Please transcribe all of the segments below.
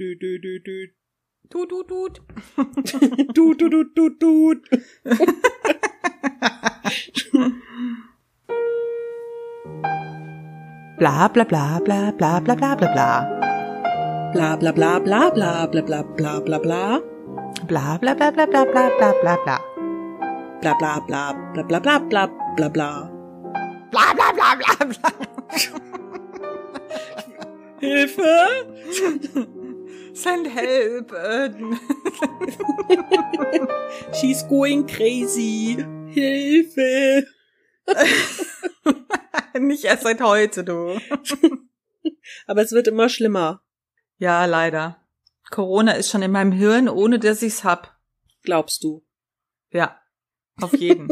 dü, dü, dü, dü. Tut, tut, tut. Tut, tut, tut, tut, tut. Bla bla bla bla bla bla bla bla bla. Bla bla bla bla bla bla bla bla bla bla. Bla bla bla bla bla bla bla bla bla. Bla bla bla bla bla bla bla bla bla. Bla bla bla bla bla. Hilfe! Send help. Äh, She's going crazy. Hilfe! Nicht erst seit heute, du. Aber es wird immer schlimmer, Ja, leider. Corona ist schon in meinem Hirn, ohne dass ich's hab. glaubst du. Ja, auf jeden.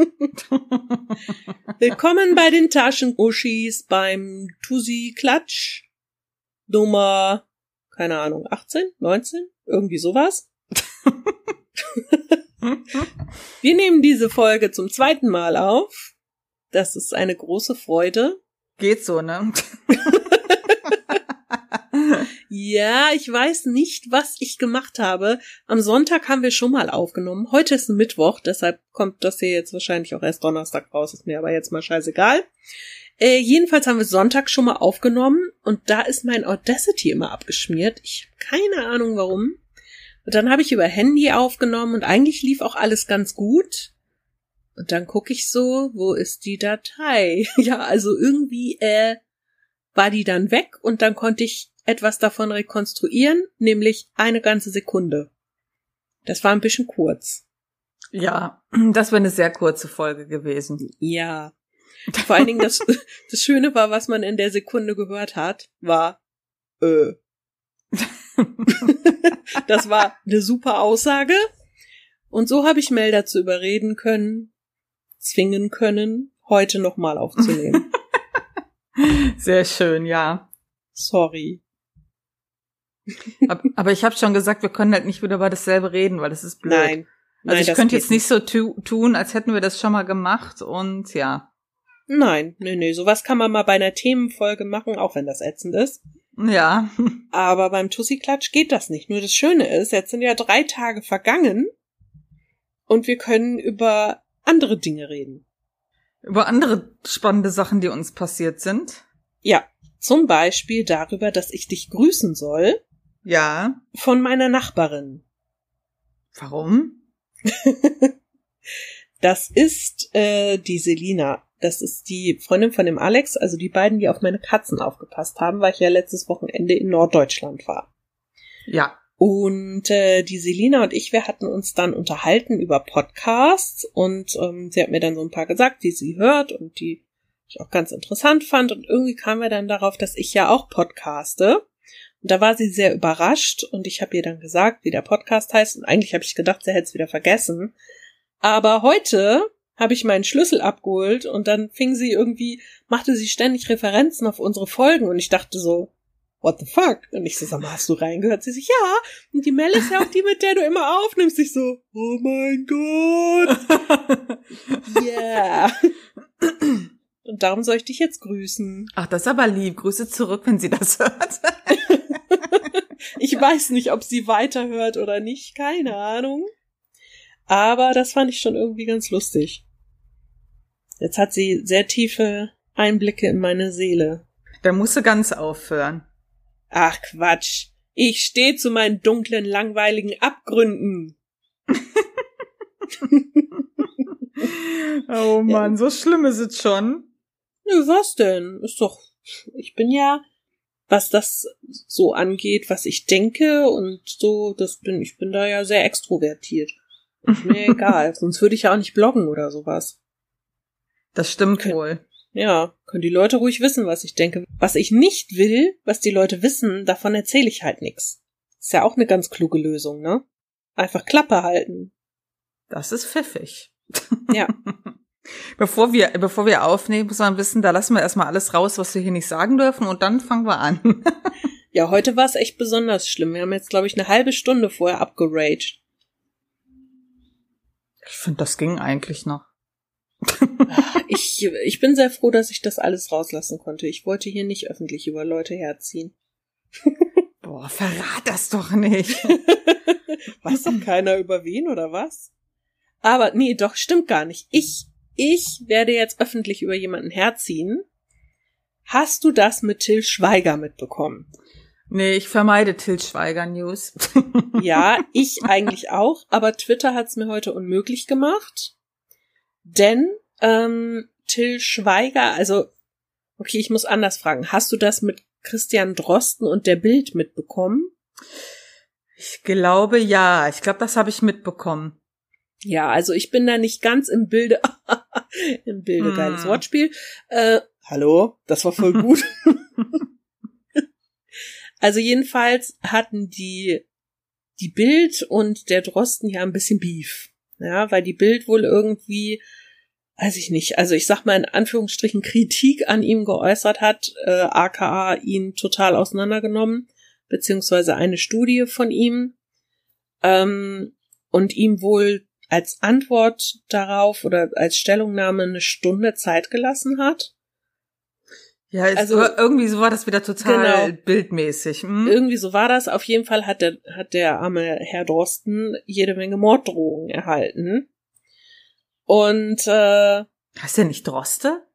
Willkommen bei den Taschenuschis beim Tusi Klatsch Nummer, keine Ahnung, 18, 19, irgendwie sowas. Wir nehmen diese Folge zum zweiten Mal auf. Das ist eine große Freude. Geht so, ne? Ja, ich weiß nicht, was ich gemacht habe. Am Sonntag haben wir schon mal aufgenommen. Heute ist ein Mittwoch, deshalb kommt das hier jetzt wahrscheinlich auch erst Donnerstag raus. Ist mir aber jetzt mal scheißegal. Äh, jedenfalls haben wir Sonntag schon mal aufgenommen und da ist mein Audacity immer abgeschmiert. Ich habe keine Ahnung warum. Und dann habe ich über Handy aufgenommen und eigentlich lief auch alles ganz gut. Und dann gucke ich so, wo ist die Datei? ja, also irgendwie äh, war die dann weg und dann konnte ich etwas davon rekonstruieren, nämlich eine ganze Sekunde. Das war ein bisschen kurz. Ja, das wäre eine sehr kurze Folge gewesen. Ja. Vor allen Dingen das, das Schöne war, was man in der Sekunde gehört hat, war äh. das war eine super Aussage. Und so habe ich Mel dazu überreden können, zwingen können, heute nochmal aufzunehmen. Sehr schön, ja. Sorry. Ab- Aber ich habe schon gesagt, wir können halt nicht wieder über dasselbe reden, weil das ist blöd. Nein. Also Nein, ich könnte jetzt nicht so tu tun, als hätten wir das schon mal gemacht und ja. Nein, nee, nee, sowas kann man mal bei einer Themenfolge machen, auch wenn das ätzend ist. Ja. Aber beim Tussi-Klatsch geht das nicht. Nur das Schöne ist, jetzt sind ja drei Tage vergangen und wir können über andere Dinge reden. Über andere spannende Sachen, die uns passiert sind. Ja, zum Beispiel darüber, dass ich dich grüßen soll Ja. von meiner Nachbarin. Warum? Das ist äh, die Selina. Das ist die Freundin von dem Alex, also die beiden, die auf meine Katzen aufgepasst haben, weil ich ja letztes Wochenende in Norddeutschland war. Ja. Und äh, die Selina und ich, wir hatten uns dann unterhalten über Podcasts und ähm, sie hat mir dann so ein paar gesagt, die sie hört und die ich auch ganz interessant fand. Und irgendwie kamen wir dann darauf, dass ich ja auch podcaste. Und da war sie sehr überrascht und ich habe ihr dann gesagt, wie der Podcast heißt. Und eigentlich habe ich gedacht, sie hätte es wieder vergessen. Aber heute habe ich meinen Schlüssel abgeholt und dann fing sie irgendwie, machte sie ständig Referenzen auf unsere Folgen und ich dachte so, what the fuck? Und ich so, sag mal, hast du reingehört? Sie sich, ja. Und die Mel ist ja auch die, mit der du immer aufnimmst. Ich so, oh mein Gott. Ja. Und darum soll ich dich jetzt grüßen. Ach, das ist aber lieb. Grüße zurück, wenn sie das hört. Ich weiß nicht, ob sie weiterhört oder nicht, keine Ahnung. Aber das fand ich schon irgendwie ganz lustig. Jetzt hat sie sehr tiefe Einblicke in meine Seele. Da musst du ganz aufhören. Ach Quatsch. Ich stehe zu meinen dunklen, langweiligen Abgründen. Oh Mann, so schlimm ist es schon. Nö, was denn? Ist doch, ich bin ja, was das so angeht, was ich denke und so, das bin, ich bin da ja sehr extrovertiert. Ist mir egal, sonst würde ich ja auch nicht bloggen oder sowas. Das stimmt Okay. wohl. Ja, können die Leute ruhig wissen, was ich denke. Was ich nicht will, was die Leute wissen, davon erzähle ich halt nix. Ist ja auch eine ganz kluge Lösung, ne? Einfach Klappe halten. Das ist pfiffig. Ja. Bevor wir, bevor wir aufnehmen, muss man wissen, da lassen wir erstmal alles raus, was wir hier nicht sagen dürfen und dann fangen wir an. Ja, heute war es echt besonders schlimm. Wir haben jetzt, glaube ich, eine halbe Stunde vorher abgeraged. Ich finde, das ging eigentlich noch. Ich, ich bin sehr froh, dass ich das alles rauslassen konnte. Ich wollte hier nicht öffentlich über Leute herziehen. Boah, verrat das doch nicht. Weiß doch keiner über wen oder was? Aber nee, doch, stimmt gar nicht. Ich, ich werde jetzt öffentlich über jemanden herziehen. Hast du das mit Till Schweiger mitbekommen? Nee, ich vermeide Till Schweiger News. ja, ich eigentlich auch, aber Twitter hat's mir heute unmöglich gemacht. Denn ähm, Till Schweiger, also okay, ich muss anders fragen. Hast du das mit Christian Drosten und der Bild mitbekommen? Ich glaube ja. Ich glaube, das habe ich mitbekommen. Ja, also ich bin da nicht ganz im Bilde. Im Bilde, mm. geiles Wortspiel. Äh, hallo, das war voll gut. also jedenfalls hatten die die Bild und der Drosten ja ein bisschen Beef. Ja, weil die Bild wohl irgendwie weiß ich nicht, also ich sag mal in Anführungsstrichen Kritik an ihm geäußert hat, äh, aka ihn total auseinandergenommen, beziehungsweise eine Studie von ihm, ähm, und ihm wohl als Antwort darauf oder als Stellungnahme eine Stunde Zeit gelassen hat. Ja, also irgendwie so war das wieder total genau, bildmäßig. Hm? Irgendwie so war das. Auf jeden Fall hat der, hat der arme Herr Drosten jede Menge Morddrohungen erhalten. Und äh, Hast du nicht Droste?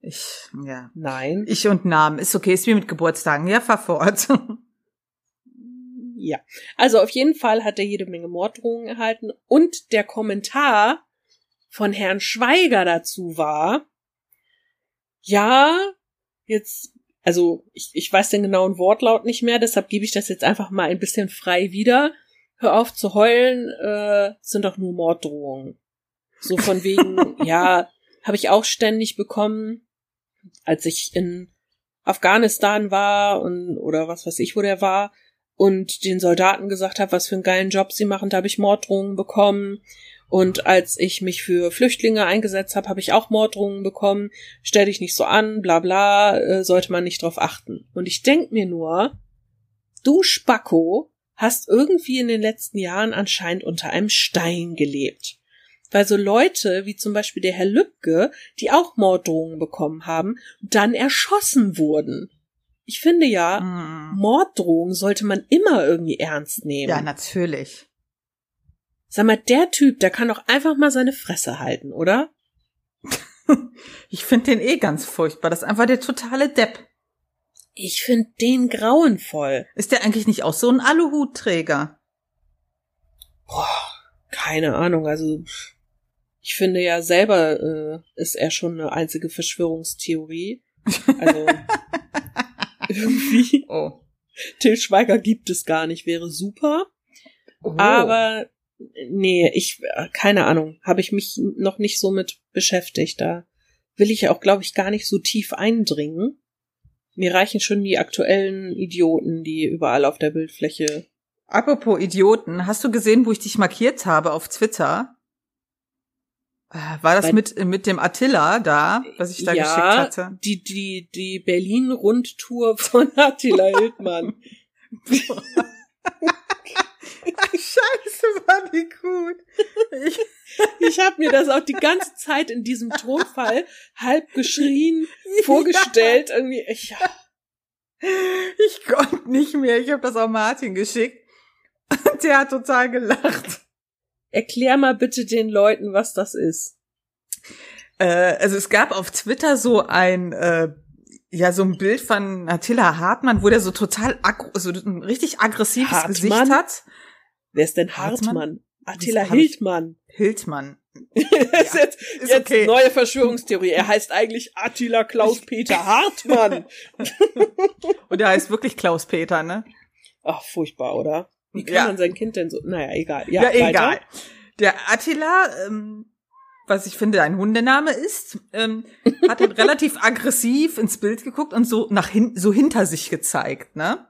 Ich, ja. Nein. Ich und Namen. Ist okay, ist wie mit Geburtstagen. Ja, fahr fort. ja. Also auf jeden Fall hat er jede Menge Morddrohungen erhalten. Und der Kommentar von Herrn Schweiger dazu war, ja, jetzt, also ich, ich weiß den genauen Wortlaut nicht mehr, deshalb gebe ich das jetzt einfach mal ein bisschen frei wieder. Hör auf zu heulen, äh, sind doch nur Morddrohungen. So von wegen, ja, habe ich auch ständig bekommen, als ich in Afghanistan war und oder was weiß ich, wo der war und den Soldaten gesagt habe, was für einen geilen Job sie machen, da habe ich Morddrohungen bekommen. Und als ich mich für Flüchtlinge eingesetzt habe, habe ich auch Morddrohungen bekommen. Stell dich nicht so an, bla bla, äh, sollte man nicht drauf achten. Und ich denk mir nur, du Spacko hast irgendwie in den letzten Jahren anscheinend unter einem Stein gelebt. Weil so Leute wie zum Beispiel der Herr Lübcke, die auch Morddrohungen bekommen haben, dann erschossen wurden. Ich finde ja, mm. Morddrohungen sollte man immer irgendwie ernst nehmen. Ja, natürlich. Sag mal, der Typ, der kann doch einfach mal seine Fresse halten, oder? ich finde den eh ganz furchtbar. Das ist einfach der totale Depp. Ich finde den grauenvoll. Ist der eigentlich nicht auch so ein Aluhutträger? Boah, keine Ahnung. Also ich finde ja selber äh, ist er schon eine einzige Verschwörungstheorie. Also irgendwie. Oh. Till Schweiger gibt es gar nicht, wäre super. Oh. Aber nee, ich keine Ahnung, habe ich mich noch nicht so mit beschäftigt. Da will ich auch, glaube ich, gar nicht so tief eindringen. Mir reichen schon die aktuellen Idioten, die überall auf der Bildfläche. Apropos Idioten, hast du gesehen, wo ich dich markiert habe auf Twitter? War das mit, mit dem Attila da, was ich da ja, geschickt hatte? Die, die, die Berlin-Rundtour von Attila Hildmann. Scheiße, war die gut. Ich, ich habe mir das auch die ganze Zeit in diesem Tonfall halb geschrien vorgestellt. Ja. Irgendwie, ich, ja. ich konnte nicht mehr. Ich habe das auch Martin geschickt. Der hat total gelacht. Erklär mal bitte den Leuten, was das ist. Äh, also es gab auf Twitter so ein äh, ja so ein Bild von Attila Hartmann, wo der so total so ein richtig aggressives Hartmann? Gesicht hat. Wer ist denn Hartmann? Hartmann? Attila Hildmann. Hildmann. ja, ist jetzt, ist jetzt okay. neue Verschwörungstheorie. Er heißt eigentlich Attila Klaus Peter Hartmann. Und er heißt wirklich Klaus Peter, ne? Ach, furchtbar, oder? Wie kann ja. man sein Kind denn so? Naja, egal. Ja, ja egal. Der Attila, ähm, was ich finde ein Hundename ist, ähm, hat halt relativ aggressiv ins Bild geguckt und so nach hinten, so hinter sich gezeigt, ne?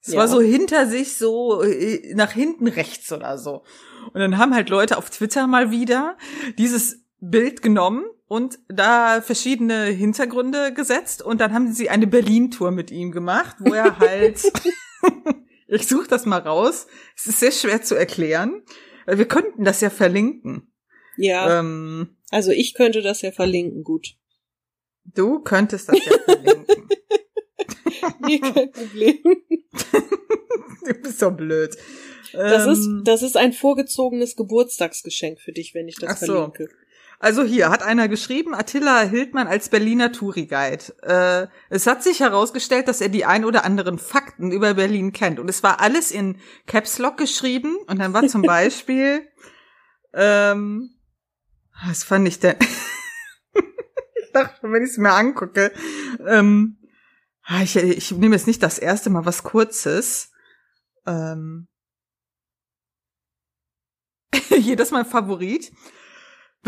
Es ja. war so hinter sich, so äh, nach hinten rechts oder so. Und dann haben halt Leute auf Twitter mal wieder dieses Bild genommen und da verschiedene Hintergründe gesetzt und dann haben sie eine Berlin-Tour mit ihm gemacht, wo er halt Ich suche das mal raus. Es ist sehr schwer zu erklären. Wir könnten das ja verlinken. Ja. Ähm, also ich könnte das ja verlinken, gut. Du könntest das ja verlinken. nee, kein Problem. du bist so blöd. Das Ähm, ist, das ist ein vorgezogenes Geburtstagsgeschenk für dich, wenn ich das Ach so. verlinke. Also hier hat einer geschrieben, Attila Hildmann als Berliner Touri-Guide. Äh, es hat sich herausgestellt, dass er die ein oder anderen Fakten über Berlin kennt. Und es war alles in Caps Lock geschrieben. Und dann war zum Beispiel, ähm, was fand ich denn? ich dachte, wenn ich es mir angucke, ähm, ah, ich, ich nehme jetzt nicht das erste Mal was Kurzes. Ähm, hier, das ist mein Favorit.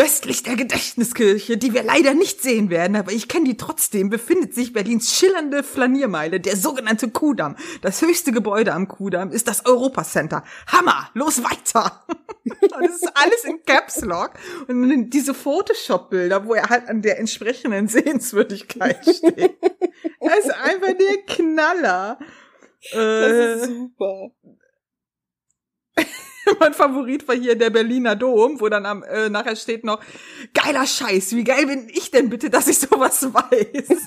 Westlich der Gedächtniskirche, die wir leider nicht sehen werden, aber ich kenne die trotzdem, befindet sich Berlins schillernde Flaniermeile, der sogenannte Kudamm. Das höchste Gebäude am Kudamm ist das Europacenter. Hammer! Los weiter! Das ist alles in Caps Lock. Und diese Photoshop-Bilder, wo er halt an der entsprechenden Sehenswürdigkeit steht. Er ist einfach der Knaller. Das Äh, ist super. mein Favorit war hier der Berliner Dom, wo dann am, äh, nachher steht noch, geiler Scheiß, wie geil bin ich denn bitte, dass ich sowas weiß?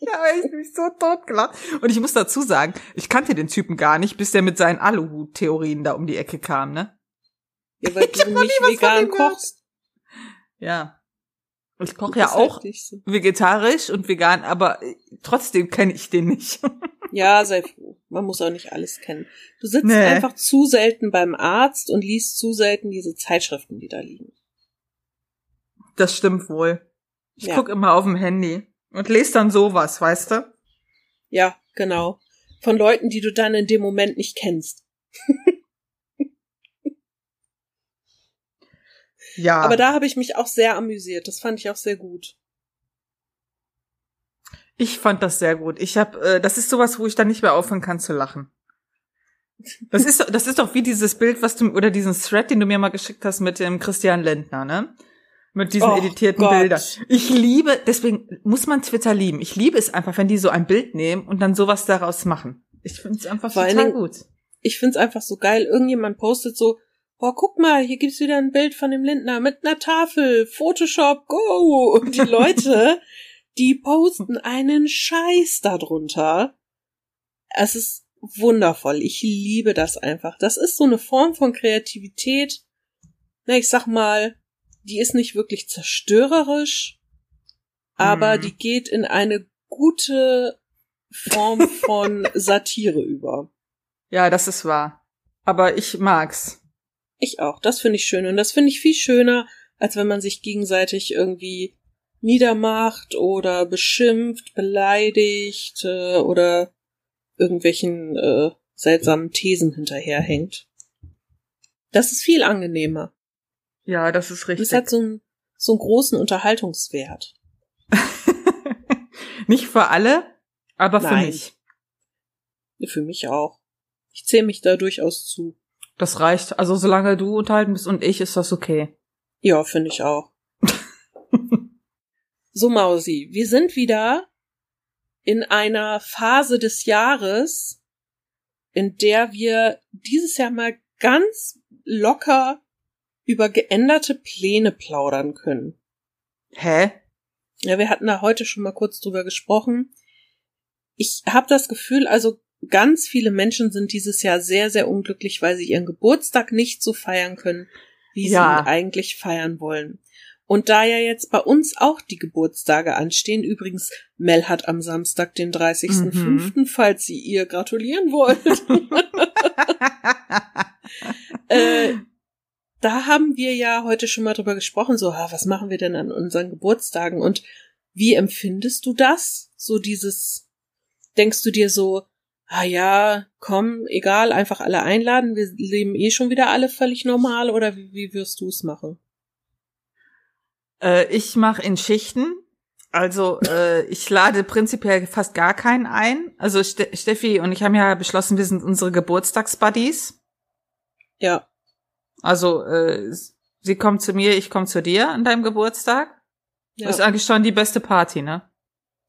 ja, ich mich so totgelacht. Und ich muss dazu sagen, ich kannte den Typen gar nicht, bis der mit seinen Aluhut-Theorien da um die Ecke kam, ne? Ja, weil Ich hab du noch nicht nie was von vegan kochst. Ja. Ich koche ja auch so. vegetarisch und vegan, aber äh, trotzdem kenne ich den nicht. Ja, sei froh. Man muss auch nicht alles kennen. Du sitzt Nee. einfach zu selten beim Arzt und liest zu selten diese Zeitschriften, die da liegen. Das stimmt wohl. Ich Ja. guck immer auf dem Handy und lese dann sowas, weißt du? Ja, genau. Von Leuten, die du dann in dem Moment nicht kennst. Ja. Aber da habe ich mich auch sehr amüsiert. Das fand ich auch sehr gut. Ich fand das sehr gut. Ich habe, äh, das ist sowas, wo ich dann nicht mehr aufhören kann zu lachen. Das ist, das ist doch wie dieses Bild, was du oder diesen Thread, den du mir mal geschickt hast mit dem Christian Lindner, ne? Mit diesen Och editierten Gott. Bildern. Ich liebe, deswegen muss man Twitter lieben. Ich liebe es einfach, wenn die so ein Bild nehmen und dann sowas daraus machen. Ich finde es einfach Vor total gut. Ich find's einfach so geil. Irgendjemand postet so, boah, guck mal, hier gibt's wieder ein Bild von dem Lindner mit einer Tafel. Photoshop, go! Und die Leute, die posten einen Scheiß darunter. Es ist wundervoll. Ich liebe das einfach. Das ist so eine Form von Kreativität. Na, ich sag mal, die ist nicht wirklich zerstörerisch, aber Mhm. die geht in eine gute Form von Satire über. Ja, das ist wahr. Aber ich mag's. Ich auch. Das finde ich schön. Und das finde ich viel schöner, als wenn man sich gegenseitig irgendwie niedermacht oder beschimpft, beleidigt äh, oder irgendwelchen äh, seltsamen Thesen hinterherhängt. Das ist viel angenehmer. Ja, das ist Und richtig. es hat so einen, so einen großen Unterhaltungswert. Nicht für alle, aber für Nein. mich. Für mich auch. Ich zähle mich da durchaus zu. Das reicht. Also solange du unterhalten bist und ich, ist das okay. Ja, finde ich auch. so, Mausi, wir sind wieder in einer Phase des Jahres, in der wir dieses Jahr mal ganz locker über geänderte Pläne plaudern können. Hä? Ja, wir hatten da heute schon mal kurz drüber gesprochen. Ich habe das Gefühl, also ganz viele Menschen sind dieses Jahr sehr, sehr unglücklich, weil sie ihren Geburtstag nicht so feiern können, wie Ja. sie ihn eigentlich feiern wollen. Und da ja jetzt bei uns auch die Geburtstage anstehen, übrigens, Mel hat am Samstag den 30.05., falls Sie ihr gratulieren wollt. äh, da haben wir ja heute schon mal drüber gesprochen, so, ha, was machen wir denn an unseren Geburtstagen und wie empfindest du das? So dieses, denkst du dir so, ah ja, komm, egal, einfach alle einladen, wir leben eh schon wieder alle völlig normal oder wie, wie wirst du es machen? Äh, ich mache in Schichten. Also äh, ich lade prinzipiell fast gar keinen ein. Also Ste Steffi und ich haben ja beschlossen, wir sind unsere Geburtstagsbuddies. Ja, Also äh, sie kommt zu mir, ich komme zu dir an deinem Geburtstag. ja. Ist eigentlich schon die beste Party, ne?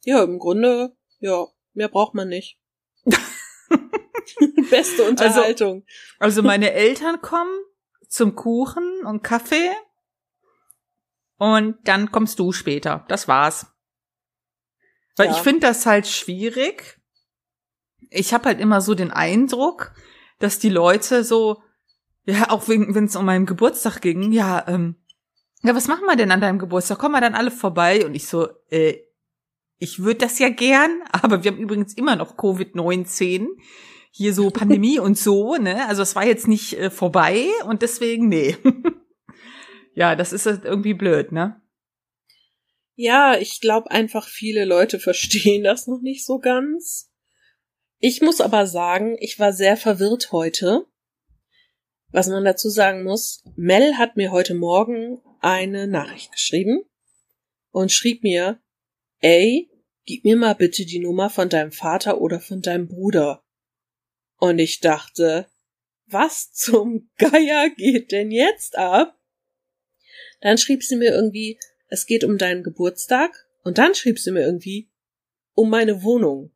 ja, im Grunde, ja, mehr braucht man nicht. Beste Unterhaltung. Also meine Eltern kommen zum Kuchen und Kaffee und dann kommst du später. Das war's. Weil Ja. ich finde das halt schwierig, ich habe halt immer so den Eindruck, dass die Leute so, ja, auch wenn es um meinen Geburtstag ging, ja, ähm, ja, was machen wir denn an deinem Geburtstag? Kommen wir dann alle vorbei? Und ich so, äh, ich würde das ja gern, aber wir haben übrigens immer noch Covid-19. Hier so Pandemie und so, ne? Also es war jetzt nicht äh, vorbei und deswegen, nee. ja, das ist halt irgendwie blöd, ne? Ja, ich glaube einfach, viele Leute verstehen das noch nicht so ganz. Ich muss aber sagen, ich war sehr verwirrt heute. Was man dazu sagen muss, Mel hat mir heute Morgen eine Nachricht geschrieben und schrieb mir, ey, gib mir mal bitte die Nummer von deinem Vater oder von deinem Bruder. Und ich dachte, was zum Geier geht denn jetzt ab? Dann schrieb sie mir irgendwie, es geht um deinen Geburtstag. Und dann schrieb sie mir irgendwie, um meine Wohnung.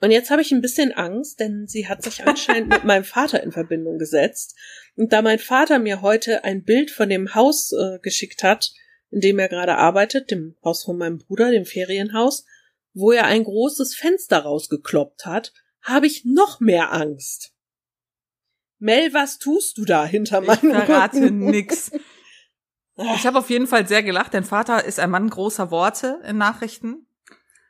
Und jetzt habe ich ein bisschen Angst, denn sie hat sich anscheinend mit meinem Vater in Verbindung gesetzt. Und da mein Vater mir heute ein Bild von dem Haus äh, geschickt hat, in dem er gerade arbeitet, dem Haus von meinem Bruder, dem Ferienhaus, wo er ein großes Fenster rausgekloppt hat, habe ich noch mehr Angst. Mel, was tust du da hinter meinem Ich verrate Rücken? nix. Ich habe auf jeden Fall sehr gelacht. Dein Vater ist ein Mann großer Worte in Nachrichten.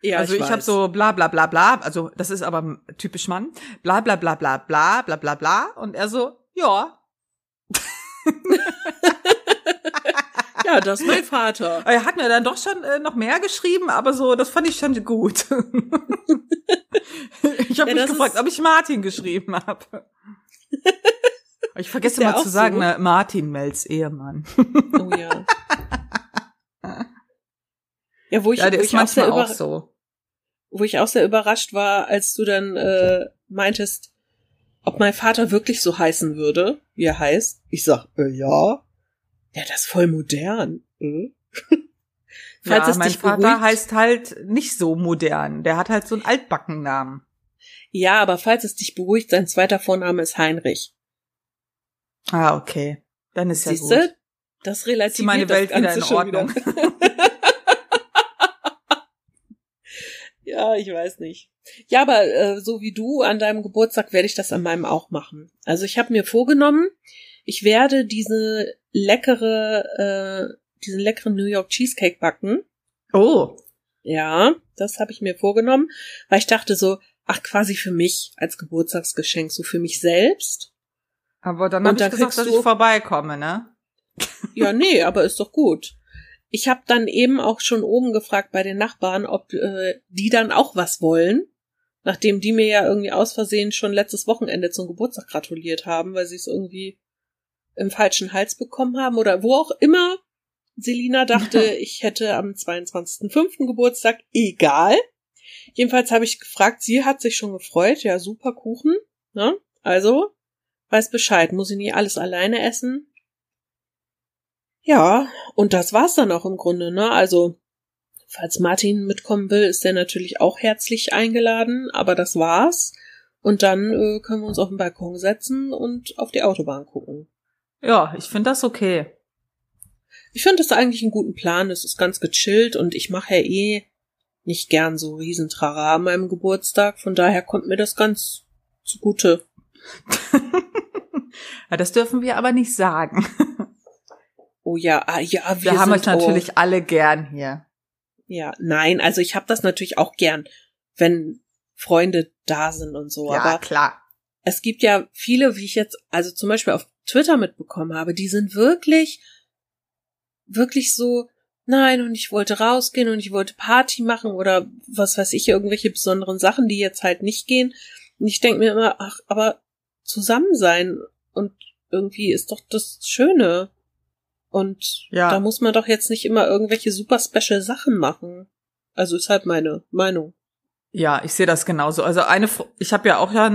Ja, also ich, ich habe so bla bla bla bla, also das ist aber typisch Mann, bla bla bla bla bla bla bla bla und er so, ja. ja, das ist mein Vater. Er hat mir dann doch schon äh, noch mehr geschrieben, aber so, das fand ich schon gut. ich habe ja, mich gefragt, ob ich Martin geschrieben habe. Ich vergesse mal zu sagen, so? Martin Mels Ehemann. Oh ja. ja, wo ich, ja, der wo ist ich manchmal auch, auch so. Wo ich auch sehr überrascht war, als du dann äh, meintest, ob mein Vater wirklich so heißen würde, wie er heißt. Ich sag, äh, ja. Ja, das ist voll modern. Hm? Falls ja, es mein Vater beruhigt, heißt halt nicht so modern. Der hat halt so einen Altbackennamen. Ja, aber falls es dich beruhigt, sein zweiter Vorname ist Heinrich. Ah, okay. Dann ist Siehste? ja gut. Das relativiert ist meine Welt wieder in Ordnung. Wieder. ja, ich weiß nicht. Ja, aber äh, so wie du an deinem Geburtstag werde ich das an meinem auch machen. Also ich habe mir vorgenommen, ich werde diese leckere, äh, diesen leckeren New York Cheesecake backen. Oh. Ja, das habe ich mir vorgenommen, weil ich dachte so, ach quasi für mich als Geburtstagsgeschenk, so für mich selbst. Aber dann habe ich gesagt, dass ich vorbeikomme, ne? Ja, nee, aber ist doch gut. Ich habe dann eben auch schon oben gefragt bei den Nachbarn, ob äh, die dann auch was wollen, nachdem die mir ja irgendwie aus Versehen schon letztes Wochenende zum Geburtstag gratuliert haben, weil sie es irgendwie im falschen Hals bekommen haben oder wo auch immer Selina dachte, ich hätte am 22.05. Geburtstag, egal. Jedenfalls habe ich gefragt, sie hat sich schon gefreut, ja, super Kuchen, ne? Also, weiß Bescheid, muss ich nie alles alleine essen. Ja, und das war's dann auch im Grunde, ne? Also, falls Martin mitkommen will, ist er natürlich auch herzlich eingeladen, aber das war's. Und dann äh, können wir uns auf den Balkon setzen und auf die Autobahn gucken. Ja, ich finde das okay. Ich finde das eigentlich einen guten Plan. Es ist ganz gechillt und ich mache ja eh nicht gern so Riesentrara an meinem Geburtstag. Von daher kommt mir das ganz zugute. ja, das dürfen wir aber nicht sagen. Oh ja, ah, ja, wir da haben es natürlich oh, alle gern hier. Ja, nein, also ich habe das natürlich auch gern, wenn Freunde da sind und so. Ja, aber klar. Es gibt ja viele, wie ich jetzt, also zum Beispiel auf Twitter mitbekommen habe, die sind wirklich, wirklich so, nein, und ich wollte rausgehen und ich wollte Party machen oder was weiß ich, irgendwelche besonderen Sachen, die jetzt halt nicht gehen. Und ich denke mir immer, ach, aber zusammen sein und irgendwie ist doch das Schöne. Und ja. da muss man doch jetzt nicht immer irgendwelche super special Sachen machen. Also ist halt meine Meinung. Ja, ich sehe das genauso. Also eine, ich habe ja auch ja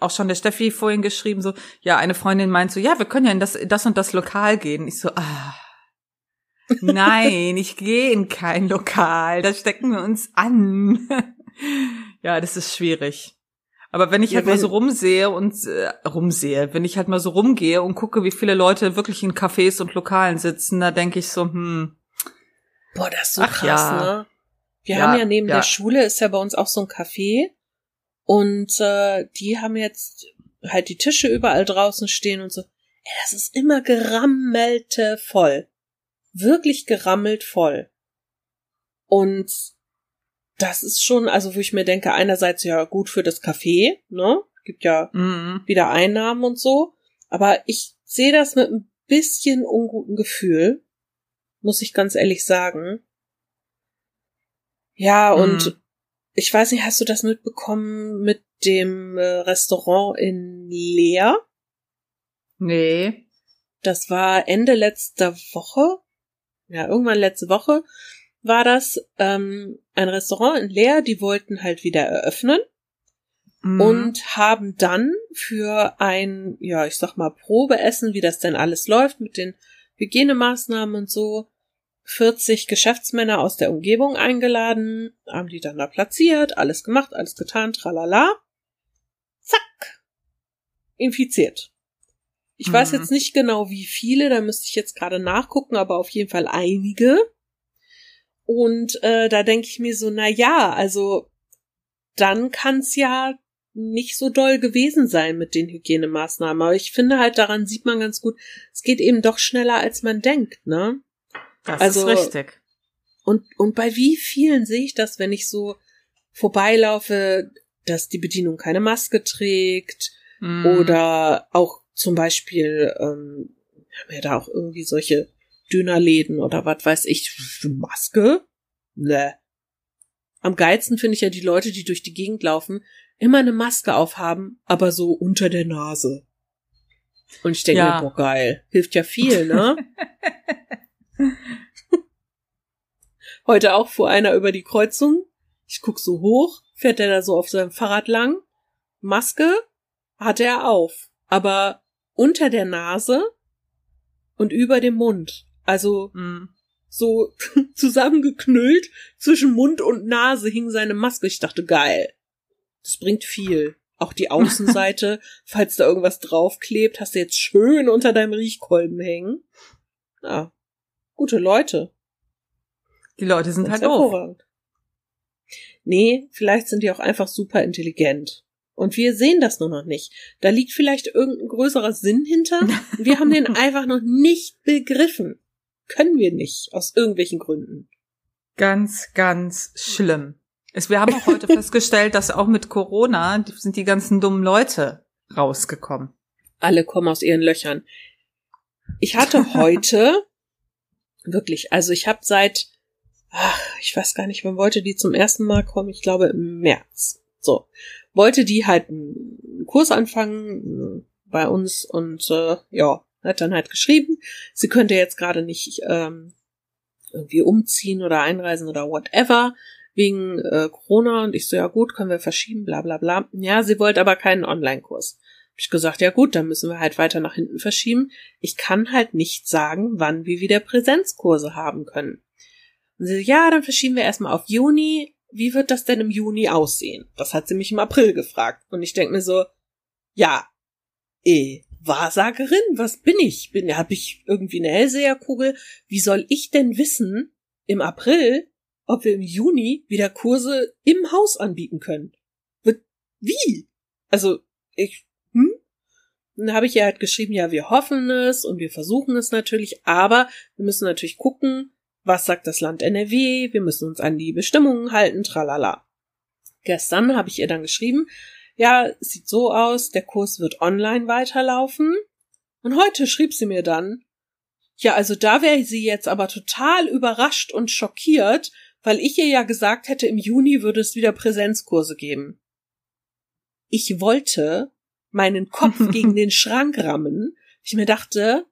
auch schon der Steffi vorhin geschrieben, so, ja, eine Freundin meint so, ja, wir können ja in das, das und das Lokal gehen. Ich so, ah, nein, ich gehe in kein Lokal, da stecken wir uns an. ja, das ist schwierig. Aber wenn ich ja, halt mal so rumsehe und äh, rumsehe, wenn ich halt mal so rumgehe und gucke, wie viele Leute wirklich in Cafés und Lokalen sitzen, da denke ich so, hm. Boah, das ist so Ach, krass, ja. ne? Wir ja, haben ja neben der Schule ist ja bei uns auch so ein Café. Und äh, die haben jetzt halt die Tische überall draußen stehen und so. Ey, das ist immer gerammelte voll. Wirklich gerammelt voll. Und das ist schon, also wo ich mir denke, einerseits ja gut für das Café, ne? Gibt ja Mhm. wieder Einnahmen und so. Aber ich sehe das mit ein bisschen unguten Gefühl, muss ich ganz ehrlich sagen. Ja, und Mhm. ich weiß nicht, hast du das mitbekommen mit dem äh, Restaurant in Leer? Nee. Das war Ende letzter Woche. Ja, irgendwann letzte Woche war das ähm, ein Restaurant in Leer, die wollten halt wieder eröffnen Mhm. und haben dann für ein, ja, ich sag mal, Probeessen, wie das denn alles läuft mit den Hygienemaßnahmen und so, 40 Geschäftsmänner aus der Umgebung eingeladen, haben die dann da platziert, alles gemacht, alles getan, tralala. Zack. Infiziert. Ich weiß Mhm. jetzt nicht genau, wie viele, da müsste ich jetzt gerade nachgucken, aber auf jeden Fall einige. Und äh, da denke ich mir so, na ja, also dann kann's ja nicht so doll gewesen sein mit den Hygienemaßnahmen. Aber ich finde halt, daran sieht man ganz gut, es geht eben doch schneller, als man denkt, ne? Das also- ist richtig. Und, und bei wie vielen sehe ich das, wenn ich so vorbeilaufe, dass die Bedienung keine Maske trägt Mhm. oder auch zum Beispiel, ähm, haben ja da auch irgendwie solche Dönerläden oder was weiß ich, Maske? Ne. Am geilsten finde ich ja die Leute, die durch die Gegend laufen, immer eine Maske aufhaben, aber so unter der Nase. Und ich denke Ja. boah, geil. Hilft ja viel, ne? Heute auch fuhr einer über die Kreuzung. Ich guck so hoch, fährt der da so auf seinem Fahrrad lang. Maske hatte er auf, aber unter der Nase und über dem Mund. Also Mhm. so zusammengeknüllt zwischen Mund und Nase hing seine Maske. Ich dachte, geil. Das bringt viel. Auch die Außenseite, falls da irgendwas draufklebt, hast du jetzt schön unter deinem Riechkolben hängen. Ja. Gute Leute. Die Leute sind Ganz halt doof. Nee, vielleicht sind die auch einfach super intelligent. Und wir sehen das nur noch nicht. Da liegt vielleicht irgendein größerer Sinn hinter. Wir haben den einfach noch nicht begriffen. Können wir nicht, aus irgendwelchen Gründen. Ganz, ganz schlimm. Wir haben auch heute festgestellt, dass auch mit Corona sind die ganzen dummen Leute rausgekommen. Alle kommen aus ihren Löchern. Ich hatte heute wirklich, also ich habe seit, ach, ich weiß gar nicht, wann wollte die zum ersten Mal kommen? Ich glaube im März. So, wollte die halt einen Kurs anfangen äh, bei uns und äh, ja, hat dann halt geschrieben, sie könnte jetzt gerade nicht ähm, irgendwie umziehen oder einreisen oder whatever wegen äh, Corona und ich so ja gut, können wir verschieben, bla bla bla. Ja, sie wollte aber keinen Online-Kurs. Hab ich gesagt, ja gut, dann müssen wir halt weiter nach hinten verschieben. Ich kann halt nicht sagen, wann wir wieder Präsenzkurse haben können. Und sie, ja, dann verschieben wir erstmal auf Juni. Wie wird das denn im Juni aussehen? Das hat sie mich im April gefragt. Und ich denk mir so, ja, eh, Wahrsagerin, was bin ich? Bin, hab ich irgendwie eine Hellseherkugel? Wie soll ich denn wissen, im April, ob wir im Juni wieder Kurse im Haus anbieten können? Wie? Also, ich, hm? Dann habe ich ja halt geschrieben, ja, wir hoffen es und wir versuchen es natürlich, aber wir müssen natürlich gucken, was sagt das Land NRW, wir müssen uns an die Bestimmungen halten, tralala. Gestern habe ich ihr dann geschrieben, ja, es sieht so aus, der Kurs wird online weiterlaufen. Und heute schrieb sie mir dann, ja, also da wäre sie jetzt aber total überrascht und schockiert, weil ich ihr ja gesagt hätte, im Juni würde es wieder Präsenzkurse geben. Ich wollte meinen Kopf gegen den Schrank rammen. Ich mir dachte,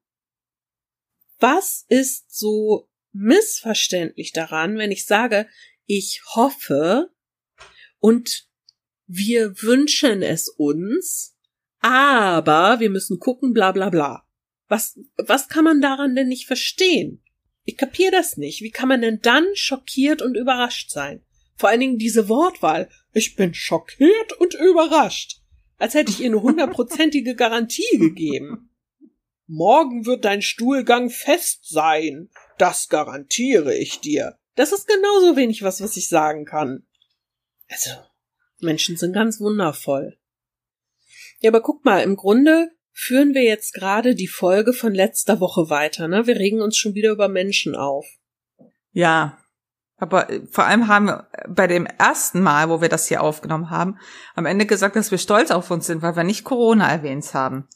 was ist so missverständlich daran, wenn ich sage, ich hoffe und wir wünschen es uns, aber wir müssen gucken, bla bla bla. Was, was kann man daran denn nicht verstehen? Ich kapier das nicht. Wie kann man denn dann schockiert und überrascht sein? Vor allen Dingen diese Wortwahl. Ich bin schockiert und überrascht. Als hätte ich ihr eine hundertprozentige Garantie gegeben. Morgen wird dein Stuhlgang fest sein. Das garantiere ich dir. Das ist genauso wenig was, was ich sagen kann. Also, Menschen sind ganz wundervoll. Ja, aber guck mal, im Grunde führen wir jetzt gerade die Folge von letzter Woche weiter, ne? Wir regen uns schon wieder über Menschen auf. Ja. Aber äh, vor allem haben wir bei dem ersten Mal, wo wir das hier aufgenommen haben, am Ende gesagt, dass wir stolz auf uns sind, weil wir nicht Corona erwähnt haben.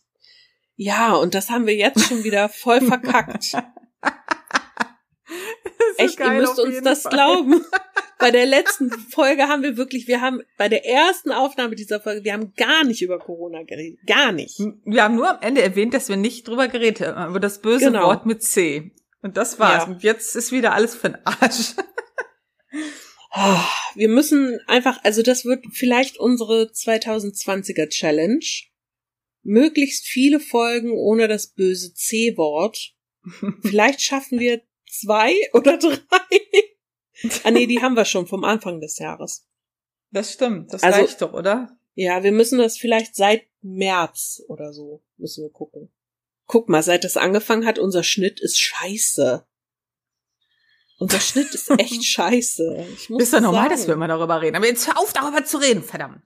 Ja, und das haben wir jetzt schon wieder voll verkackt. Echt, ihr müsst uns das Fall. glauben. Bei der letzten Folge haben wir wirklich, wir haben bei der ersten Aufnahme dieser Folge, wir haben gar nicht über Corona geredet. Gar nicht. Wir haben nur am Ende erwähnt, dass wir nicht drüber geredet haben, über das böse genau. Wort mit C. Und das war's. Ja. Und jetzt ist wieder alles für den Arsch. Wir müssen einfach, also das wird vielleicht unsere 2020er Challenge. Möglichst viele Folgen ohne das böse C-Wort. Vielleicht schaffen wir zwei oder drei. Ah nee, die haben wir schon vom Anfang des Jahres. Das stimmt, das also, reicht doch, oder? Ja, wir müssen das vielleicht seit März oder so, müssen wir gucken. Guck mal, seit das angefangen hat, unser Schnitt ist scheiße. Unser Schnitt ist echt scheiße. Ich muss ist ja normal, sagen. dass wir immer darüber reden. Aber jetzt hör auf, darüber zu reden, verdammt.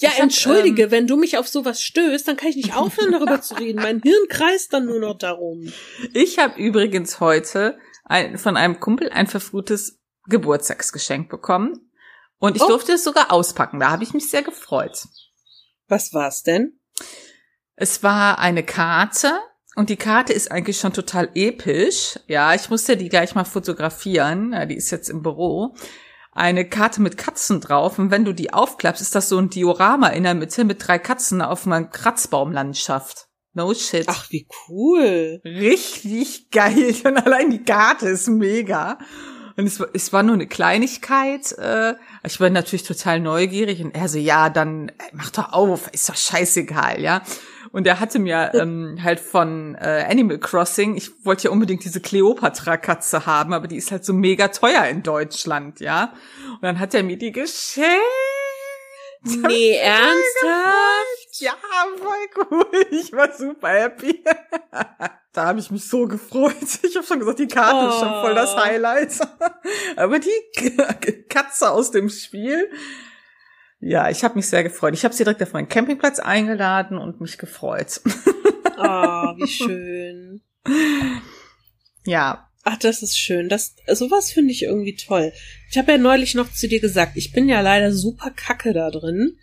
Ja, ich entschuldige, hab, ähm, wenn du mich auf sowas stößt, dann kann ich nicht aufhören, darüber zu reden. Mein Hirn kreist dann nur noch darum. Ich habe übrigens heute ein, von einem Kumpel ein verfrühtes Geburtstagsgeschenk bekommen. Und ich oh. durfte es sogar auspacken. Da habe ich mich sehr gefreut. Was war's denn? Es war eine Karte und die Karte ist eigentlich schon total episch. Ja, ich musste die gleich mal fotografieren. Ja, die ist jetzt im Büro. Eine Karte mit Katzen drauf. Und wenn du die aufklappst, ist das so ein Diorama in der Mitte mit drei Katzen auf einer Kratzbaumlandschaft. No shit. Ach, wie cool. Richtig geil. Und allein die Karte ist mega. Und es, es war nur eine Kleinigkeit. Äh, ich war natürlich total neugierig und er so, ja, dann mach doch auf, ist doch scheißegal, ja. Und er hatte mir ähm, halt von äh, Animal Crossing, ich wollte ja unbedingt diese Cleopatra-Katze haben, aber die ist halt so mega teuer in Deutschland, ja. Und dann hat er mir die geschenkt. Nee, ernsthaft? Ja, voll cool. Ich war super happy. da habe ich mich so gefreut. Ich habe schon gesagt, die Karte oh. ist schon voll das oh. Highlight. Aber die Katze aus dem Spiel, ja, ich habe mich sehr gefreut. Ich habe sie direkt auf meinen Campingplatz eingeladen und mich gefreut. Oh, wie schön. Ja. Ach, das ist schön. Das sowas finde ich irgendwie toll. Ich habe ja neulich noch zu dir gesagt, ich bin ja leider super kacke da drin,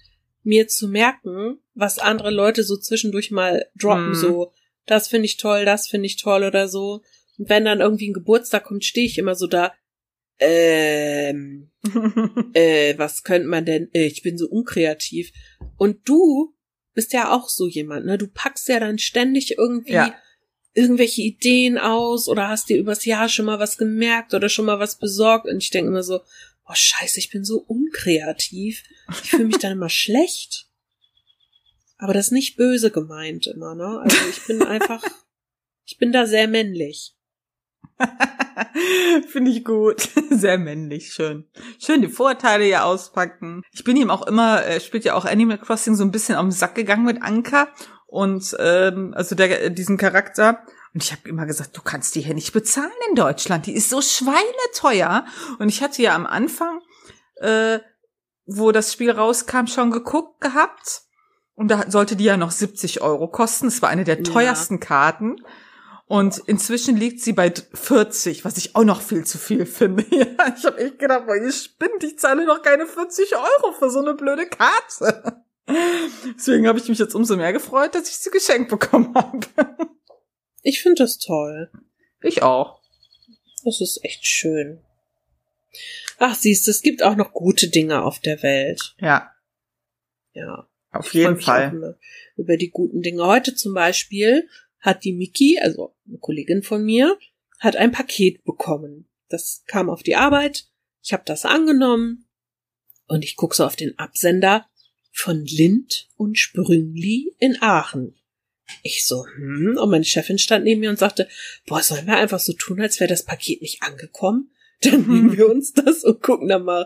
mir zu merken, was andere Leute so zwischendurch mal droppen, mm. so das finde ich toll, das finde ich toll oder so. Und wenn dann irgendwie ein Geburtstag kommt, stehe ich immer so da, ähm, äh, was könnte man denn, äh, ich bin so unkreativ. Und du bist ja auch so jemand, ne? Du packst ja dann ständig irgendwie ja. irgendwelche Ideen aus oder hast dir übers Jahr schon mal was gemerkt oder schon mal was besorgt. Und ich denke immer so, oh scheiße, ich bin so unkreativ. Ich fühle mich dann immer schlecht. Aber das ist nicht böse gemeint immer, ne? Also ich bin einfach, ich bin da sehr männlich. Finde ich gut. Sehr männlich, schön. Schön die Vorteile hier auspacken. Ich bin ihm auch immer, er spielt ja auch Animal Crossing so ein bisschen auf den Sack gegangen mit Anka und ähm, also der diesen Charakter. Und ich habe immer gesagt, du kannst die hier nicht bezahlen in Deutschland. Die ist so schweineteuer. Und ich hatte ja am Anfang, äh, wo das Spiel rauskam, schon geguckt gehabt. Und da sollte die ja noch 70 Euro kosten. Es war eine der teuersten ja. Karten. Und inzwischen liegt sie bei 40, was ich auch noch viel zu viel finde. Ja, ich habe echt gedacht, boah, ihr spinnt, ich zahle noch keine 40 Euro für so eine blöde Karte. Deswegen habe ich mich jetzt umso mehr gefreut, dass ich sie geschenkt bekommen habe. Ich finde das toll. Ich auch. Das ist echt schön. Ach, siehst du, es gibt auch noch gute Dinge auf der Welt. Ja. Ja. Auf jeden Fall. Über die guten Dinge. Heute zum Beispiel hat die Miki, also eine Kollegin von mir, hat ein Paket bekommen. Das kam auf die Arbeit. Ich habe das angenommen und ich gucke so auf den Absender von Lind und Sprüngli in Aachen. Ich so, hm, und meine Chefin stand neben mir und sagte, boah, sollen wir einfach so tun, als wäre das Paket nicht angekommen? Dann nehmen wir uns das und gucken dann mal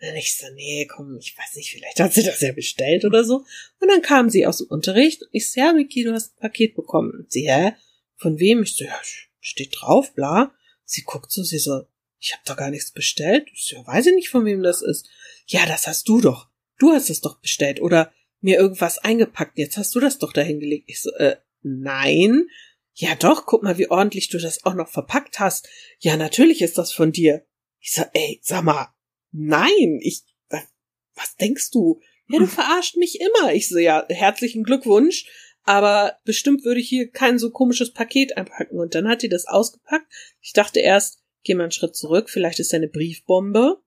dann ich so, nee, komm, ich weiß nicht, vielleicht hat sie das ja bestellt oder so. Und dann kam sie aus dem Unterricht und ich so, ja, Miki, du hast ein Paket bekommen. Und sie, hä? Von wem? Ich so, ja, steht drauf, bla. Sie guckt so, sie so, ich habe doch gar nichts bestellt. Ich so, ja, weiß ich nicht, von wem das ist. Ja, das hast du doch. du hast es doch bestellt oder mir irgendwas eingepackt, jetzt hast du das doch dahingelegt. Ich so, äh, nein. Ja doch, guck mal, wie ordentlich du das auch noch verpackt hast. Ja, natürlich ist das von dir. Ich so, ey, sag mal, nein, ich, was denkst du? Ja, du verarscht mich immer. Ich so, ja, herzlichen Glückwunsch, aber bestimmt würde ich hier kein so komisches Paket einpacken. Und dann hat die das ausgepackt. Ich dachte erst, geh mal einen Schritt zurück, vielleicht ist ja eine Briefbombe.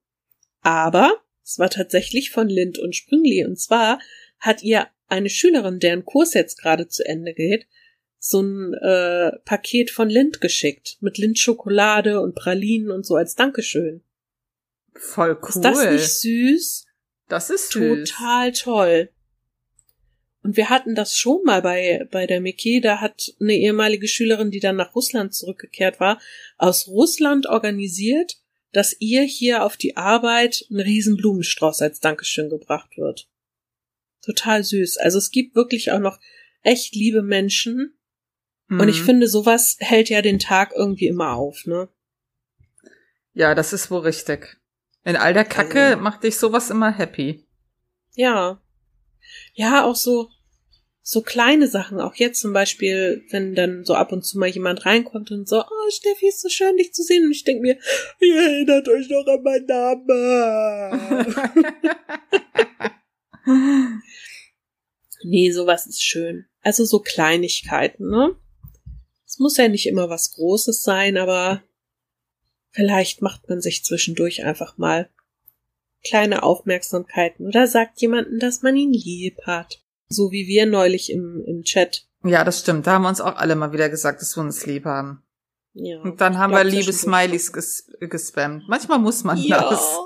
Aber es war tatsächlich von Lind und Sprüngli. Und zwar hat ihr eine Schülerin, deren Kurs jetzt gerade zu Ende geht, so ein äh, Paket von Lind geschickt. Mit Lindschokolade und Pralinen und so als Dankeschön. Voll cool. Ist das nicht süß? Das ist süß. Total toll. Und wir hatten das schon mal bei, bei der Miki, da hat eine ehemalige Schülerin, die dann nach Russland zurückgekehrt war, aus Russland organisiert, dass ihr hier auf die Arbeit ein riesen Blumenstrauß als Dankeschön gebracht wird. Total süß. Also es gibt wirklich auch noch echt liebe Menschen. Mhm. Und ich mhm. finde, sowas hält ja den Tag irgendwie immer auf, ne? Ja, das ist wohl richtig. In all der Kacke also, macht dich sowas immer happy. Ja. Ja, auch so, so kleine Sachen. Auch jetzt zum Beispiel, wenn dann so ab und zu mal jemand reinkommt und so, oh, Steffi, ist so schön, dich zu sehen. Und ich denke mir, ihr erinnert euch noch an meinen Namen. nee, sowas ist schön. Also so Kleinigkeiten, ne? Es muss ja nicht immer was Großes sein, aber Vielleicht macht man sich zwischendurch einfach mal kleine Aufmerksamkeiten oder sagt jemanden, dass man ihn lieb hat. So wie wir neulich im, im Chat. Ja, das stimmt. Da haben wir uns auch alle mal wieder gesagt, dass wir uns lieb haben. Ja. Und dann haben wir liebe Smileys ges gespammt. Manchmal muss man ja. das.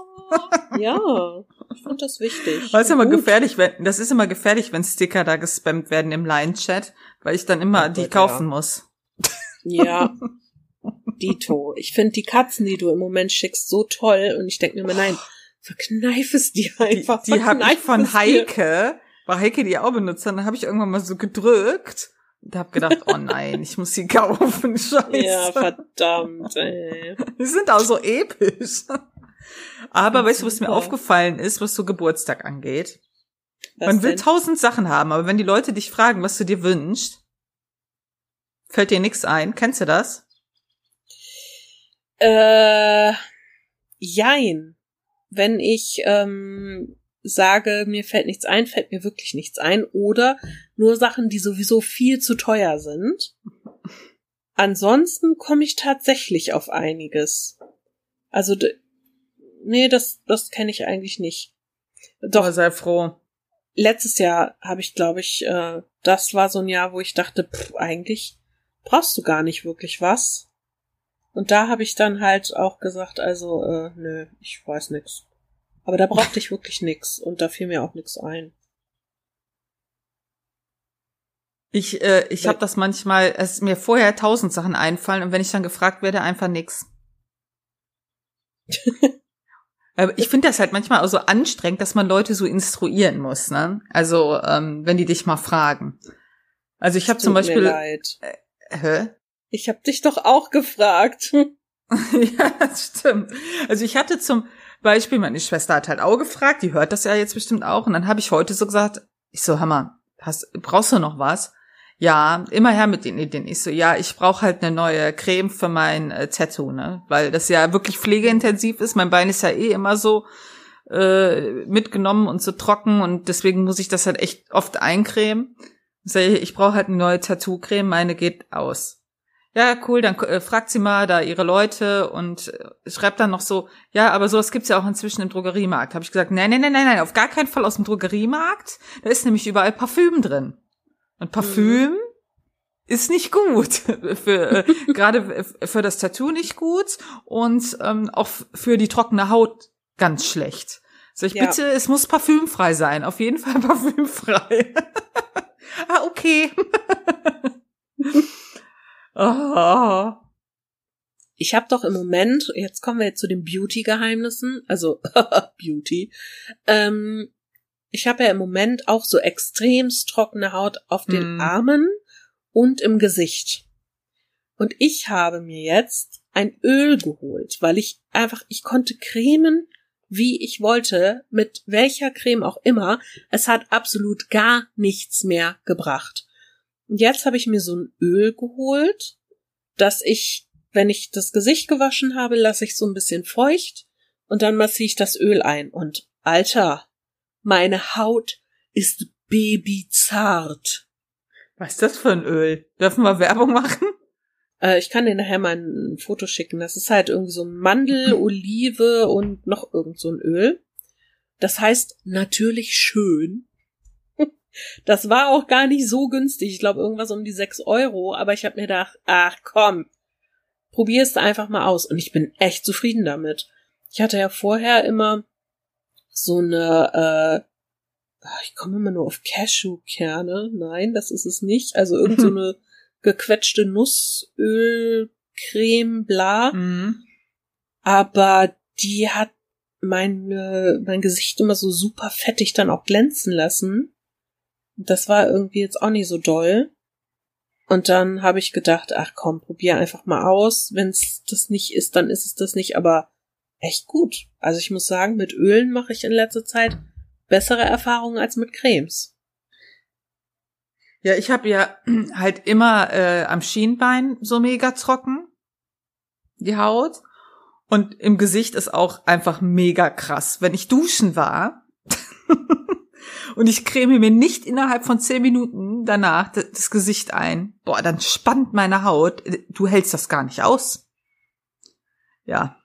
ja, ich finde das wichtig. Das ist immer gefährlich, wenn, das ist immer gefährlich, wenn Sticker da gespammt werden im Line-Chat, weil ich dann immer oh, die kaufen ja. muss. Ja, Dito. Ich finde die Katzen, die du im Moment schickst, so toll und ich denke mir immer, nein, verkneif es dir einfach. Die, die habe ich von Heike, weil Heike die auch benutzt hat, dann habe ich irgendwann mal so gedrückt und habe gedacht, oh nein, ich muss sie kaufen, scheiße. Ja, verdammt, ey. Die sind auch so episch. Aber weißt du, was mir aufgefallen ist, was so Geburtstag angeht? Was Man will denn? tausend Sachen haben, aber wenn die Leute dich fragen, was du dir wünschst, fällt dir nichts ein. Kennst du das? Äh, jein. Wenn ich ähm, sage, mir fällt nichts ein, fällt mir wirklich nichts ein. Oder nur Sachen, die sowieso viel zu teuer sind. Ansonsten komme ich tatsächlich auf einiges. Also, nee, das, das kenne ich eigentlich nicht. Doch. Sei froh. Letztes Jahr habe ich, glaube ich, äh, das war so ein Jahr, wo ich dachte, pff, eigentlich brauchst du gar nicht wirklich was. Und da habe ich dann halt auch gesagt, also, äh, nö, ich weiß nix. Aber da brauchte ich wirklich nix und da fiel mir auch nix ein. Ich, äh, ich habe das manchmal, es mir vorher tausend Sachen einfallen und wenn ich dann gefragt werde, einfach nix. ich finde das halt manchmal auch so anstrengend, dass man Leute so instruieren muss, ne? Also, ähm, wenn die dich mal fragen. Also ich habe zum Beispiel. Mir leid. Äh, hä? Ich hab dich doch auch gefragt. ja, das stimmt. Also ich hatte zum Beispiel, meine Schwester hat halt auch gefragt, die hört das ja jetzt bestimmt auch. Und dann habe ich heute so gesagt, ich so, Hammer, hast, brauchst du noch was? Ja, immer her mit den Ideen. Ich so, ja, ich brauche halt eine neue Creme für mein äh, Tattoo, ne? Weil das ja wirklich pflegeintensiv ist. Mein Bein ist ja eh immer so äh, mitgenommen und so trocken und deswegen muss ich das halt echt oft eincremen. Ich, so, ich brauche halt eine neue Tattoo-Creme, meine geht aus ja, cool, dann äh, fragt sie mal da ihre Leute und äh, schreibt dann noch so, ja, aber sowas gibt's ja auch inzwischen im Drogeriemarkt. Habe ich gesagt, nein, nein, nein, nein, nein, auf gar keinen Fall aus dem Drogeriemarkt. Da ist nämlich überall Parfüm drin. Und Parfüm mhm. ist nicht gut. für, äh, gerade für das Tattoo nicht gut und ähm, auch für die trockene Haut ganz schlecht. So, ich ja. bitte, es muss parfümfrei sein. Auf jeden Fall parfümfrei. ah, okay. Oh. Ich habe doch im Moment, jetzt kommen wir jetzt zu den Beauty-Geheimnissen, also Beauty. Ähm, ich habe ja im Moment auch so extremst trockene Haut auf den mm. Armen und im Gesicht. Und ich habe mir jetzt ein Öl geholt, weil ich einfach, ich konnte cremen wie ich wollte, mit welcher Creme auch immer. Es hat absolut gar nichts mehr gebracht. Und jetzt habe ich mir so ein Öl geholt, dass ich, wenn ich das Gesicht gewaschen habe, lasse ich so ein bisschen feucht und dann massiere ich das Öl ein. Und Alter, meine Haut ist babyzart. Was ist das für ein Öl? Dürfen wir Werbung machen? Äh, ich kann dir nachher mal ein Foto schicken. Das ist halt irgendwie so Mandel, Olive und noch irgend so ein Öl. Das heißt natürlich schön. Das war auch gar nicht so günstig. Ich glaube irgendwas um die sechs Euro. Aber ich habe mir gedacht, ach komm, probier es einfach mal aus. Und ich bin echt zufrieden damit. Ich hatte ja vorher immer so eine, äh, ich komme immer nur auf Cashewkerne. Nein, das ist es nicht. Also irgend so eine gequetschte Nussöl, Creme, bla. Mhm. Aber die hat mein, mein Gesicht immer so super fettig dann auch glänzen lassen. Das war irgendwie jetzt auch nicht so doll. Und dann habe ich gedacht, ach komm, probier einfach mal aus. Wenn es das nicht ist, dann ist es das nicht, aber echt gut. Also ich muss sagen, mit Ölen mache ich in letzter Zeit bessere Erfahrungen als mit Cremes. Ja, ich habe ja halt immer äh, am Schienbein so mega trocken, die Haut. Und im Gesicht ist auch einfach mega krass. Wenn ich duschen war und ich creme mir nicht innerhalb von zehn Minuten danach das Gesicht ein, boah, dann spannt meine Haut. Du hältst das gar nicht aus. Ja,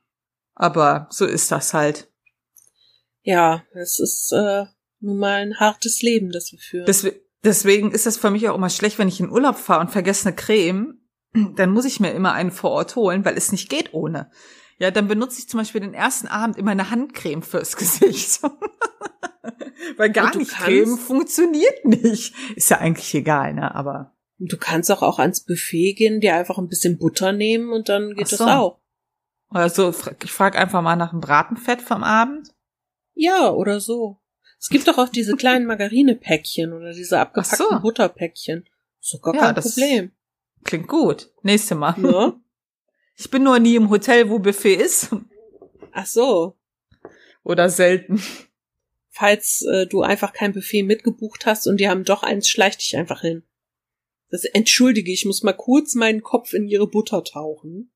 aber so ist das halt. Ja, es ist äh, nun mal ein hartes Leben, das wir führen. Deswegen, Deswegen ist es für mich auch immer schlecht, wenn ich in Urlaub fahre und vergesse eine Creme, dann muss ich mir immer einen vor Ort holen, weil es nicht geht ohne. Ja, dann benutze ich zum Beispiel den ersten Abend immer eine Handcreme fürs Gesicht. weil gar nicht Creme funktioniert nicht. Ist ja eigentlich egal, ne, aber. Du kannst auch, auch ans Buffet gehen, dir einfach ein bisschen Butter nehmen und dann geht so. das auch. Also ich frage einfach mal nach dem Bratenfett vom Abend. Ja, oder so. Es gibt doch auch diese kleinen Margarinepäckchen oder diese abgepackten so. Butterpäckchen. Doch gar ja, kein Problem. Klingt gut. Nächste Mal. Ja? Ich bin nur nie im Hotel, wo Buffet ist. Ach so. Oder selten. Falls äh, du einfach kein Buffet mitgebucht hast und die haben doch eins, schleich dich einfach hin. Das entschuldige, ich muss mal kurz meinen Kopf in ihre Butter tauchen.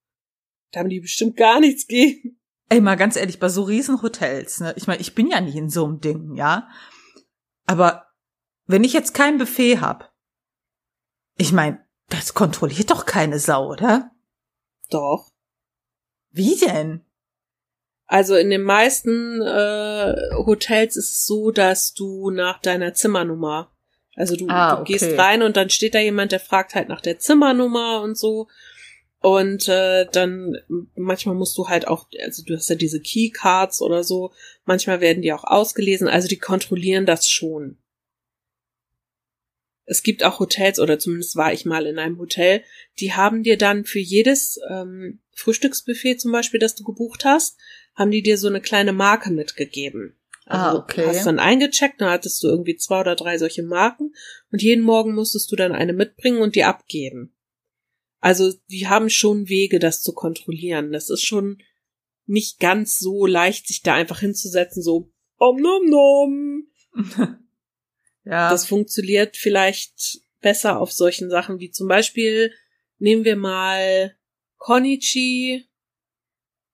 Da haben die bestimmt gar nichts gegen. Ey, mal ganz ehrlich, bei so Riesenhotels, ne? Ich meine, ich bin ja nicht in so einem Ding, ja. Aber wenn ich jetzt kein Buffet hab, ich meine, das kontrolliert doch keine Sau, oder? Doch. Wie denn? Also in den meisten äh, Hotels ist es so, dass du nach deiner Zimmernummer, also du, ah, du okay. gehst rein und dann steht da jemand, der fragt halt nach der Zimmernummer und so. Und äh, dann manchmal musst du halt auch, also du hast ja diese Keycards oder so, manchmal werden die auch ausgelesen, also die kontrollieren das schon. Es gibt auch Hotels, oder zumindest war ich mal in einem Hotel, die haben dir dann für jedes ähm, Frühstücksbuffet zum Beispiel, das du gebucht hast, haben die dir so eine kleine Marke mitgegeben. Also ah, okay. hast dann eingecheckt, dann hattest du irgendwie zwei oder drei solche Marken und jeden Morgen musstest du dann eine mitbringen und die abgeben. Also die haben schon Wege, das zu kontrollieren. Das ist schon nicht ganz so leicht, sich da einfach hinzusetzen, so om nom nom. ja. Das funktioniert vielleicht besser auf solchen Sachen wie zum Beispiel nehmen wir mal Konichi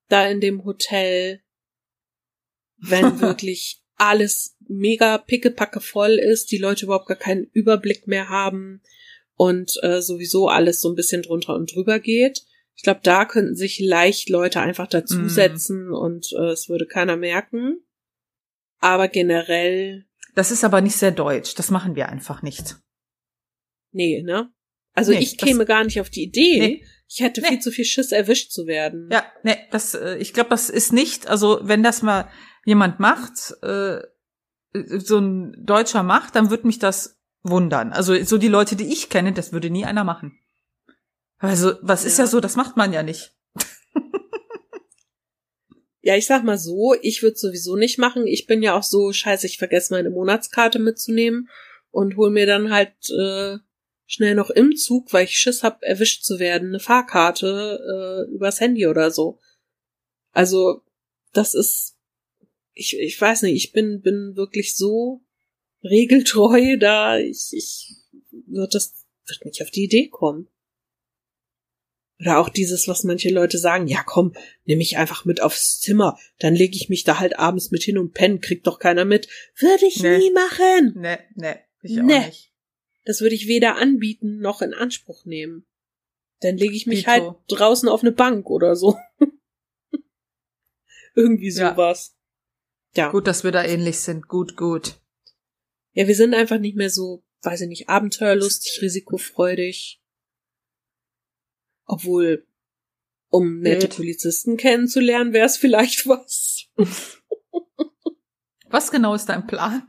da in dem Hotel, wenn wirklich alles mega pickepacke voll ist, die Leute überhaupt gar keinen Überblick mehr haben, und äh, sowieso alles so ein bisschen drunter und drüber geht. Ich glaube, da könnten sich leicht Leute einfach dazusetzen mm. und äh, es würde keiner merken. Aber generell. Das ist aber nicht sehr deutsch. Das machen wir einfach nicht. Nee, ne? Also nee, ich käme gar nicht auf die Idee. Nee, ich hätte nee. viel zu viel Schiss, erwischt zu werden. Ja, nee, das, äh, ich glaube, das ist nicht, also wenn das mal jemand macht, äh, so ein Deutscher macht, dann wird mich das wundern. Also so die Leute, die ich kenne, das würde nie einer machen. Also, was ja. ist ja so, das macht man ja nicht. ja, ich sag mal so, ich würde sowieso nicht machen. Ich bin ja auch so, scheiße, ich vergesse meine Monatskarte mitzunehmen und hol mir dann halt äh, schnell noch im Zug, weil ich Schiss hab, erwischt zu werden, eine Fahrkarte äh, übers Handy oder so. Also, das ist ich, ich weiß nicht, ich bin, bin wirklich so regeltreu da, ich, ich wird das, wird nicht auf die Idee kommen. Oder auch dieses, was manche Leute sagen, ja komm, nimm mich einfach mit aufs Zimmer, dann lege ich mich da halt abends mit hin und pennen, kriegt doch keiner mit. Würde ich Nee. nie machen. Nee, nee, ich auch Nee. nicht. Das würde ich weder anbieten noch in Anspruch nehmen. Dann lege ich mich Dito. halt draußen auf eine Bank oder so. Irgendwie Ja. sowas. Ja. Gut, dass wir da ähnlich sind. Gut, gut. Ja, wir sind einfach nicht mehr so, weiß ich nicht, abenteuerlustig, risikofreudig. Obwohl, um nette. Polizisten kennenzulernen, wäre es vielleicht was. Was genau ist dein Plan?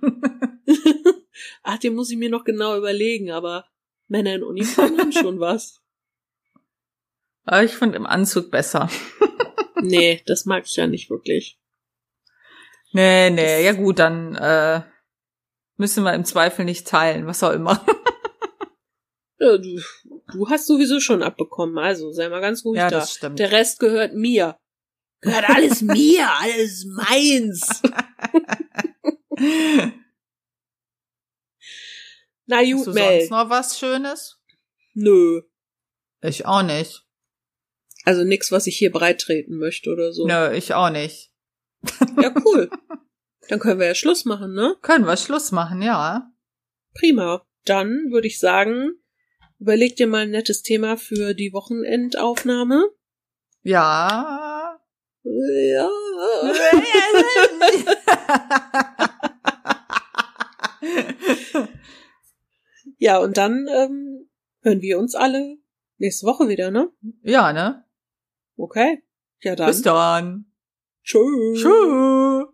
Ach, den muss ich mir noch genau überlegen, aber Männer in Uniform haben schon was. Aber ich finde im Anzug besser. Nee, das mag ich ja nicht wirklich. Nee, nee, ja gut, dann äh, müssen wir im Zweifel nicht teilen, was auch immer. Ja, du, du hast sowieso schon abbekommen, also sei mal ganz ruhig Ja, da. das stimmt. Der Rest gehört mir. Gehört alles mir, alles meins. Na Hast gut, du Mel. sonst noch was Schönes? Nö. Ich auch nicht. Also nix, was ich hier breit treten möchte oder so. Nö, ich auch nicht. Ja, cool. Dann können wir ja Schluss machen, ne? Können wir Schluss machen, ja. Prima. Dann würde ich sagen, überleg dir mal ein nettes Thema für die Wochenendaufnahme. Ja. Ja. Ja, und dann ähm, hören wir uns alle nächste Woche wieder, ne? ja, ne? Okay. Ja, dann. Bis dann. Tschüss. Tschüss.